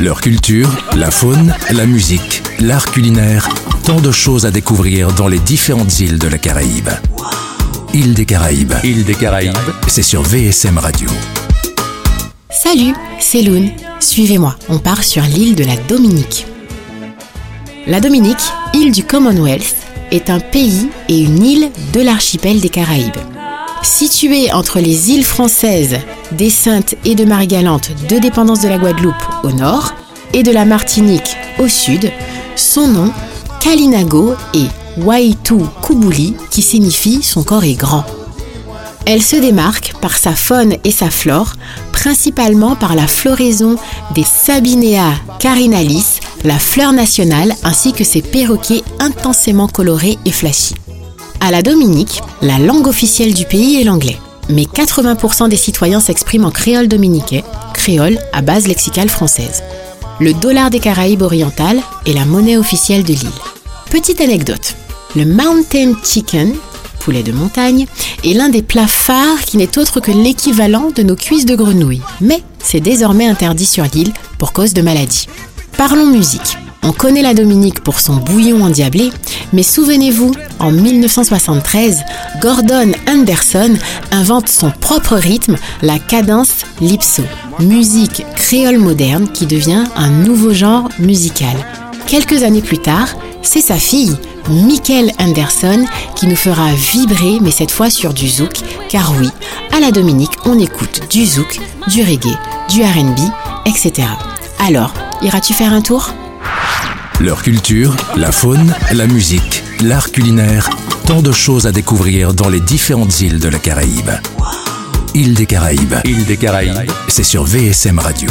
Leur culture, la faune, la musique, l'art culinaire, tant de choses à découvrir dans les différentes îles de la Caraïbe. Île des Caraïbes. Île des Caraïbes, c'est sur VSM Radio. Salut, c'est Loun. Suivez-moi, on part sur l'île de la Dominique. La Dominique, île du Commonwealth, est un pays et une île de l'archipel des Caraïbes. Située entre les îles françaises des Saintes et de Marie-Galante, deux dépendances de la Guadeloupe au nord, et de la Martinique au sud, son nom, Kalinago, est Waitu Kubuli, qui signifie son corps est grand. Elle se démarque par sa faune et sa flore, principalement par la floraison des Sabinea carinalis, la fleur nationale, ainsi que ses perroquets intensément colorés et flashy. À la Dominique, la langue officielle du pays est l'anglais, mais 80% des citoyens s'expriment en créole dominiquais, créole à base lexicale française. Le dollar des Caraïbes orientales est la monnaie officielle de l'île. Petite anecdote, le mountain chicken, poulet de montagne, est l'un des plats phares qui n'est autre que l'équivalent de nos cuisses de grenouille. Mais c'est désormais interdit sur l'île pour cause de maladie. Parlons musique. On connaît la Dominique pour son bouillon endiablé, mais souvenez-vous, en 1973, Gordon Anderson invente son propre rythme, la cadence lipso, musique créole moderne qui devient un nouveau genre musical. Quelques années plus tard, c'est sa fille, Michael Anderson, qui nous fera vibrer, mais cette fois sur du zouk, car oui, à la Dominique, on écoute du zouk, du reggae, du RB, etc. Alors, iras-tu faire un tour? Leur culture, la faune, la musique, l'art culinaire, tant de choses à découvrir dans les différentes îles de la Caraïbe. Île des Caraïbes. Île des Caraïbes, c'est sur VSM Radio.